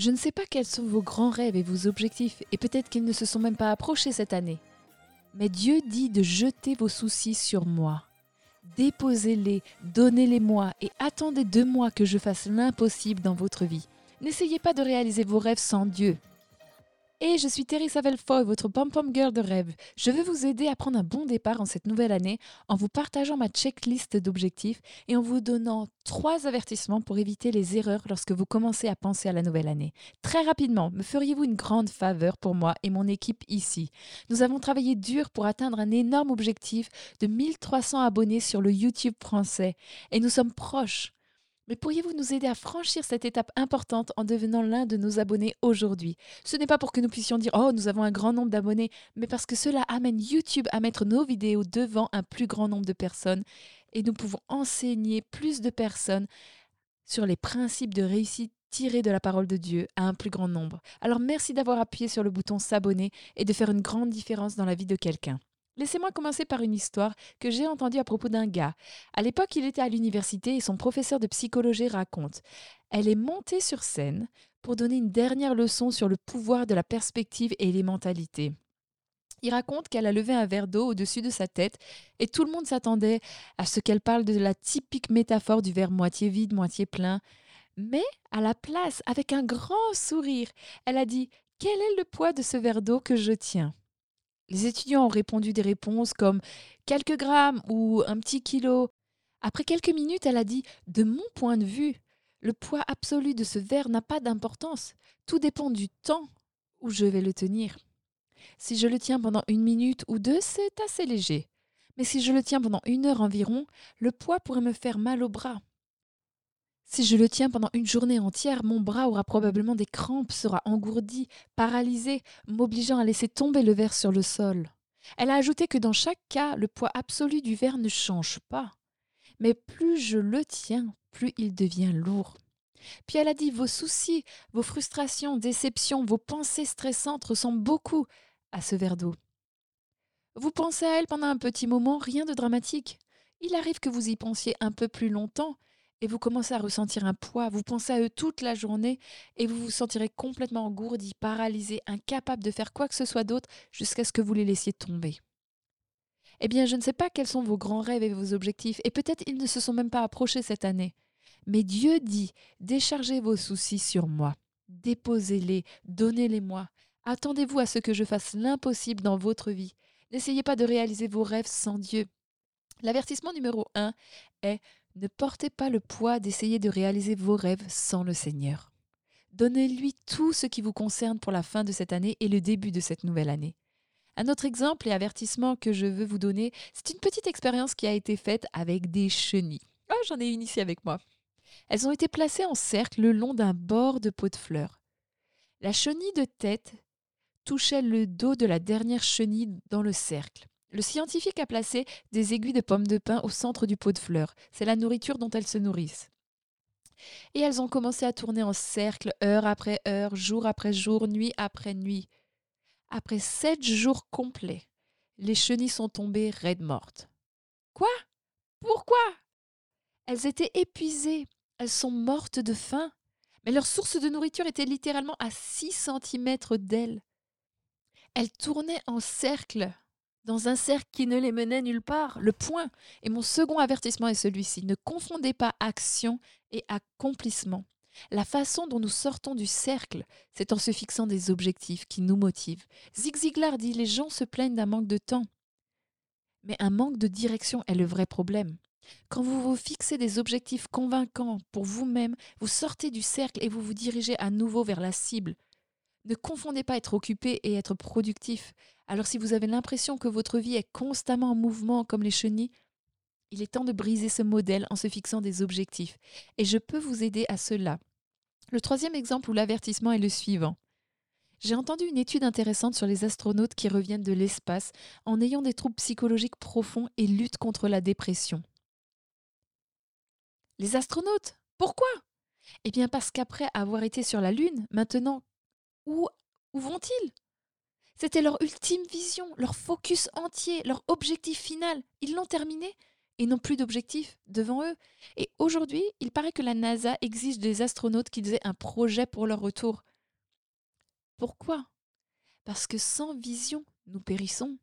Je ne sais pas quels sont vos grands rêves et vos objectifs, et peut-être qu'ils ne se sont même pas approchés cette année. Mais Dieu dit de jeter vos soucis sur moi. Déposez-les, donnez-les-moi et attendez de moi que je fasse l'impossible dans votre vie. N'essayez pas de réaliser vos rêves sans Dieu. Et je suis Terry Savelfoy, votre pom-pom girl de rêve. Je veux vous aider à prendre un bon départ en cette nouvelle année en vous partageant ma checklist d'objectifs et en vous donnant trois avertissements pour éviter les erreurs lorsque vous commencez à penser à la nouvelle année. Très rapidement, me feriez-vous une grande faveur pour moi et mon équipe ici? Nous avons travaillé dur pour atteindre un énorme objectif de 1300 abonnés sur le YouTube français et nous sommes proches. Mais pourriez-vous nous aider à franchir cette étape importante en devenant l'un de nos abonnés aujourd'hui? Ce n'est pas pour que nous puissions dire Oh, nous avons un grand nombre d'abonnés, mais parce que cela amène YouTube à mettre nos vidéos devant un plus grand nombre de personnes et nous pouvons enseigner plus de personnes sur les principes de réussite tirés de la parole de Dieu à un plus grand nombre. Alors merci d'avoir appuyé sur le bouton s'abonner et de faire une grande différence dans la vie de quelqu'un. Laissez-moi commencer par une histoire que j'ai entendue à propos d'un gars. À l'époque, il était à l'université et son professeur de psychologie raconte. Elle est montée sur scène pour donner une dernière leçon sur le pouvoir de la perspective et les mentalités. Il raconte qu'elle a levé un verre d'eau au-dessus de sa tête et tout le monde s'attendait à ce qu'elle parle de la typique métaphore du verre moitié vide, moitié plein. Mais à la place, avec un grand sourire, elle a dit Quel est le poids de ce verre d'eau que je tiens? Les étudiants ont répondu des réponses comme quelques grammes ou un petit kilo. Après quelques minutes, elle a dit De mon point de vue, le poids absolu de ce verre n'a pas d'importance. Tout dépend du temps où je vais le tenir. Si je le tiens pendant une minute ou deux, c'est assez léger. Mais si je le tiens pendant une heure environ, le poids pourrait me faire mal au bras. Si je le tiens pendant une journée entière, mon bras aura probablement des crampes, sera engourdi, paralysé, m'obligeant à laisser tomber le verre sur le sol. Elle a ajouté que dans chaque cas, le poids absolu du verre ne change pas. Mais plus je le tiens, plus il devient lourd. Puis elle a dit Vos soucis, vos frustrations, déceptions, vos pensées stressantes ressemblent beaucoup à ce verre d'eau. Vous pensez à elle pendant un petit moment, rien de dramatique. Il arrive que vous y pensiez un peu plus longtemps, et vous commencez à ressentir un poids, vous pensez à eux toute la journée et vous vous sentirez complètement engourdi, paralysé, incapable de faire quoi que ce soit d'autre jusqu'à ce que vous les laissiez tomber. Eh bien, je ne sais pas quels sont vos grands rêves et vos objectifs, et peut-être ils ne se sont même pas approchés cette année. Mais Dieu dit, déchargez vos soucis sur moi, déposez-les, donnez-les-moi, attendez-vous à ce que je fasse l'impossible dans votre vie. N'essayez pas de réaliser vos rêves sans Dieu. L'avertissement numéro 1 est ne portez pas le poids d'essayer de réaliser vos rêves sans le Seigneur. Donnez-lui tout ce qui vous concerne pour la fin de cette année et le début de cette nouvelle année. Un autre exemple et avertissement que je veux vous donner, c'est une petite expérience qui a été faite avec des chenilles. Ah, j'en ai une ici avec moi. Elles ont été placées en cercle le long d'un bord de pot de fleurs. La chenille de tête touchait le dos de la dernière chenille dans le cercle. Le scientifique a placé des aiguilles de pommes de pin au centre du pot de fleurs. C'est la nourriture dont elles se nourrissent. Et elles ont commencé à tourner en cercle, heure après heure, jour après jour, nuit après nuit. Après sept jours complets, les chenilles sont tombées raides mortes. Quoi? Pourquoi? Elles étaient épuisées, elles sont mortes de faim, mais leur source de nourriture était littéralement à six centimètres d'elles. Elles tournaient en cercle dans un cercle qui ne les menait nulle part, le point. Et mon second avertissement est celui-ci. Ne confondez pas action et accomplissement. La façon dont nous sortons du cercle, c'est en se fixant des objectifs qui nous motivent. Zig Ziglar dit les gens se plaignent d'un manque de temps. Mais un manque de direction est le vrai problème. Quand vous vous fixez des objectifs convaincants pour vous-même, vous sortez du cercle et vous vous dirigez à nouveau vers la cible. Ne confondez pas être occupé et être productif. Alors si vous avez l'impression que votre vie est constamment en mouvement comme les chenilles, il est temps de briser ce modèle en se fixant des objectifs. Et je peux vous aider à cela. Le troisième exemple ou l'avertissement est le suivant. J'ai entendu une étude intéressante sur les astronautes qui reviennent de l'espace en ayant des troubles psychologiques profonds et luttent contre la dépression. Les astronautes? Pourquoi? Eh bien parce qu'après avoir été sur la Lune, maintenant où, vont-ils? C'était leur ultime vision, leur focus entier, leur objectif final. Ils l'ont terminé et n'ont plus d'objectifs devant eux. Et aujourd'hui, il paraît que la NASA exige des astronautes qu'ils aient un projet pour leur retour. Pourquoi? Parce que sans vision, nous périssons.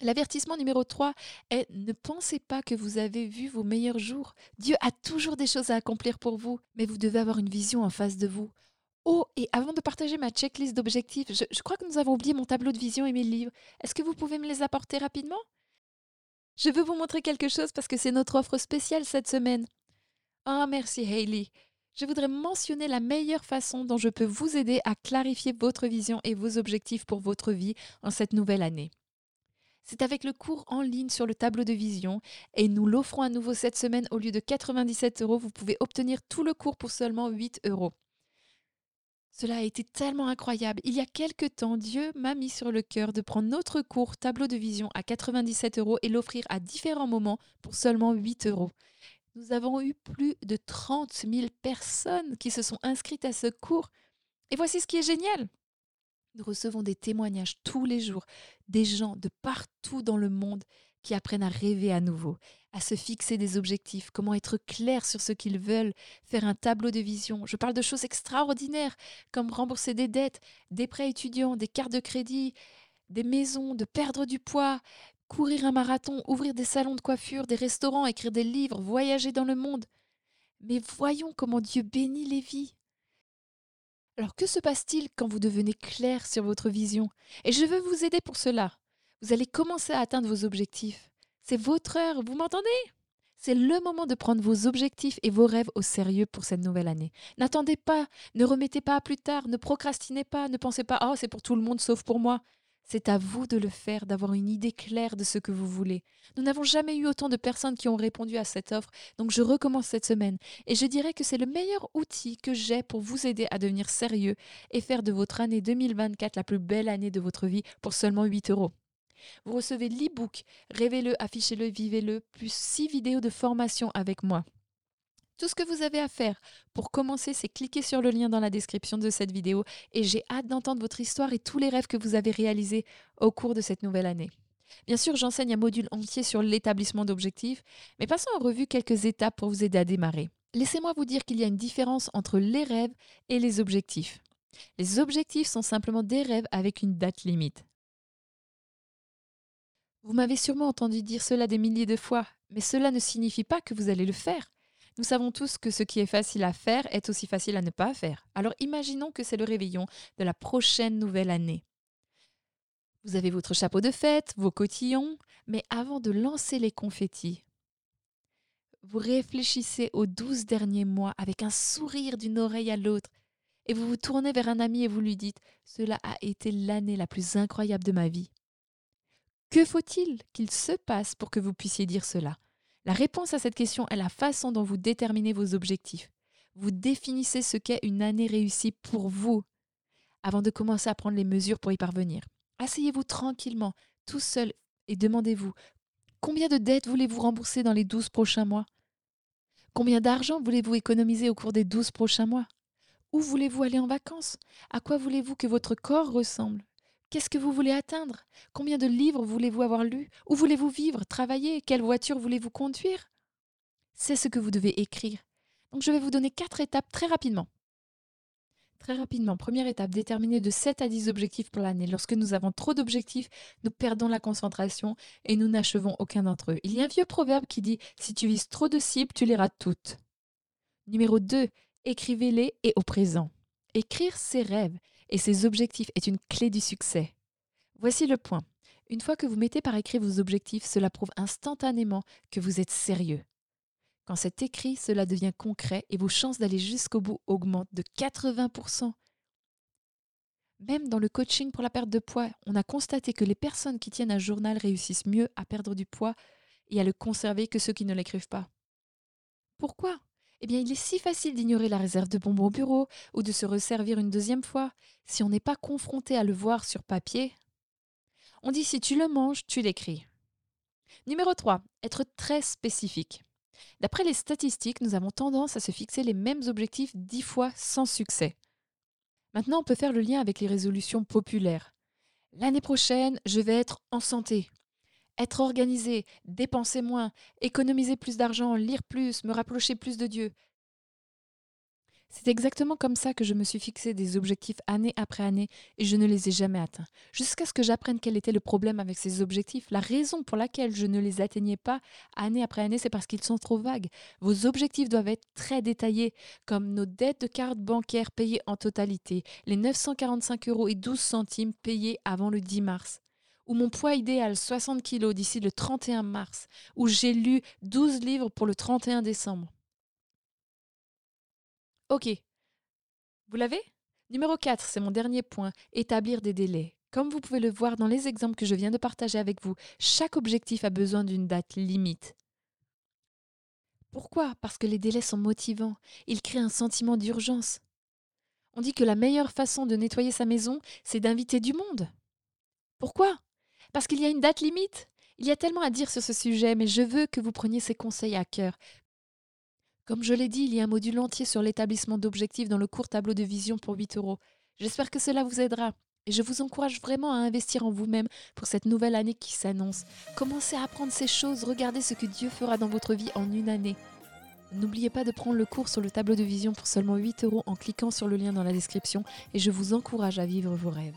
L'avertissement numéro 3 est ne pensez pas que vous avez vu vos meilleurs jours. Dieu a toujours des choses à accomplir pour vous, mais vous devez avoir une vision en face de vous. Oh, et avant de partager ma checklist d'objectifs, je, crois que nous avons oublié mon tableau de vision et mes livres. Est-ce que vous pouvez me les apporter rapidement? Je veux vous montrer quelque chose parce que c'est notre offre spéciale cette semaine. Ah, merci Hailey. Je voudrais mentionner la meilleure façon dont je peux vous aider à clarifier votre vision et vos objectifs pour votre vie en cette nouvelle année. C'est avec le cours en ligne sur le tableau de vision et nous l'offrons à nouveau cette semaine au lieu de 97 euros. Vous pouvez obtenir tout le cours pour seulement 8 euros. Cela a été tellement incroyable. Il y a quelque temps, Dieu m'a mis sur le cœur de prendre notre cours tableau de vision à 97 euros et l'offrir à différents moments pour seulement 8 euros. Nous avons eu plus de 30 000 personnes qui se sont inscrites à ce cours. Et voici ce qui est génial. Nous recevons des témoignages tous les jours des gens de partout dans le monde qui apprennent à rêver à nouveau, à se fixer des objectifs, comment être clair sur ce qu'ils veulent, faire un tableau de vision. Je parle de choses extraordinaires comme rembourser des dettes, des prêts étudiants, des cartes de crédit, des maisons, de perdre du poids, courir un marathon, ouvrir des salons de coiffure, des restaurants, écrire des livres, voyager dans le monde. Mais voyons comment Dieu bénit les vies. Alors que se passe-t-il quand vous devenez clair sur votre vision? Et je veux vous aider pour cela. Vous allez commencer à atteindre vos objectifs. C'est votre heure, vous m'entendez? C'est le moment de prendre vos objectifs et vos rêves au sérieux pour cette nouvelle année. N'attendez pas, ne remettez pas à plus tard, ne procrastinez pas, ne pensez pas ⁇ Oh, c'est pour tout le monde sauf pour moi ⁇ c'est à vous de le faire, d'avoir une idée claire de ce que vous voulez. Nous n'avons jamais eu autant de personnes qui ont répondu à cette offre, donc je recommence cette semaine. Et je dirais que c'est le meilleur outil que j'ai pour vous aider à devenir sérieux et faire de votre année 2024 la plus belle année de votre vie pour seulement 8 euros. Vous recevez l'e-book Rêvez-le, affichez-le, vivez-le, plus 6 vidéos de formation avec moi. Tout ce que vous avez à faire pour commencer, c'est cliquer sur le lien dans la description de cette vidéo et j'ai hâte d'entendre votre histoire et tous les rêves que vous avez réalisés au cours de cette nouvelle année. Bien sûr, j'enseigne un module entier sur l'établissement d'objectifs, mais passons en revue quelques étapes pour vous aider à démarrer. Laissez-moi vous dire qu'il y a une différence entre les rêves et les objectifs. Les objectifs sont simplement des rêves avec une date limite. Vous m'avez sûrement entendu dire cela des milliers de fois, mais cela ne signifie pas que vous allez le faire. Nous savons tous que ce qui est facile à faire est aussi facile à ne pas faire. Alors imaginons que c'est le réveillon de la prochaine nouvelle année. Vous avez votre chapeau de fête, vos cotillons, mais avant de lancer les confettis, vous réfléchissez aux douze derniers mois avec un sourire d'une oreille à l'autre, et vous vous tournez vers un ami et vous lui dites Cela a été l'année la plus incroyable de ma vie. Que faut-il qu'il se passe pour que vous puissiez dire cela? La réponse à cette question est la façon dont vous déterminez vos objectifs. Vous définissez ce qu'est une année réussie pour vous avant de commencer à prendre les mesures pour y parvenir. Asseyez-vous tranquillement, tout seul, et demandez-vous combien de dettes voulez-vous rembourser dans les douze prochains mois? Combien d'argent voulez-vous économiser au cours des douze prochains mois? Où voulez-vous aller en vacances? À quoi voulez-vous que votre corps ressemble? Qu'est-ce que vous voulez atteindre? Combien de livres voulez-vous avoir lus? Où voulez-vous vivre, travailler? Quelle voiture voulez-vous conduire? C'est ce que vous devez écrire. Donc je vais vous donner quatre étapes très rapidement. Très rapidement, première étape, déterminer de 7 à 10 objectifs pour l'année. Lorsque nous avons trop d'objectifs, nous perdons la concentration et nous n'achevons aucun d'entre eux. Il y a un vieux proverbe qui dit Si tu vises trop de cibles, tu les rates toutes. Numéro 2, écrivez-les et au présent. Écrire ses rêves et ses objectifs est une clé du succès. Voici le point. Une fois que vous mettez par écrit vos objectifs, cela prouve instantanément que vous êtes sérieux. Quand c'est écrit, cela devient concret et vos chances d'aller jusqu'au bout augmentent de 80%. Même dans le coaching pour la perte de poids, on a constaté que les personnes qui tiennent un journal réussissent mieux à perdre du poids et à le conserver que ceux qui ne l'écrivent pas. Pourquoi? Eh bien il est si facile d'ignorer la réserve de bonbons au bureau ou de se resservir une deuxième fois si on n'est pas confronté à le voir sur papier. On dit si tu le manges, tu l'écris. Numéro 3. Être très spécifique. D'après les statistiques, nous avons tendance à se fixer les mêmes objectifs dix fois sans succès. Maintenant, on peut faire le lien avec les résolutions populaires. L'année prochaine, je vais être en santé. Être organisé, dépenser moins, économiser plus d'argent, lire plus, me rapprocher plus de Dieu. C'est exactement comme ça que je me suis fixé des objectifs année après année et je ne les ai jamais atteints. Jusqu'à ce que j'apprenne quel était le problème avec ces objectifs. La raison pour laquelle je ne les atteignais pas année après année, c'est parce qu'ils sont trop vagues. Vos objectifs doivent être très détaillés, comme nos dettes de carte bancaire payées en totalité, les 945 euros et 12 centimes payés avant le 10 mars ou mon poids idéal 60 kg d'ici le 31 mars, où j'ai lu 12 livres pour le 31 décembre. Ok. Vous l'avez? Numéro 4, c'est mon dernier point, établir des délais. Comme vous pouvez le voir dans les exemples que je viens de partager avec vous, chaque objectif a besoin d'une date limite. Pourquoi? Parce que les délais sont motivants. Ils créent un sentiment d'urgence. On dit que la meilleure façon de nettoyer sa maison, c'est d'inviter du monde. Pourquoi? Parce qu'il y a une date limite. Il y a tellement à dire sur ce sujet, mais je veux que vous preniez ces conseils à cœur. Comme je l'ai dit, il y a un module entier sur l'établissement d'objectifs dans le court tableau de vision pour 8 euros. J'espère que cela vous aidera. Et je vous encourage vraiment à investir en vous-même pour cette nouvelle année qui s'annonce. Commencez à apprendre ces choses, regardez ce que Dieu fera dans votre vie en une année. N'oubliez pas de prendre le cours sur le tableau de vision pour seulement 8 euros en cliquant sur le lien dans la description et je vous encourage à vivre vos rêves.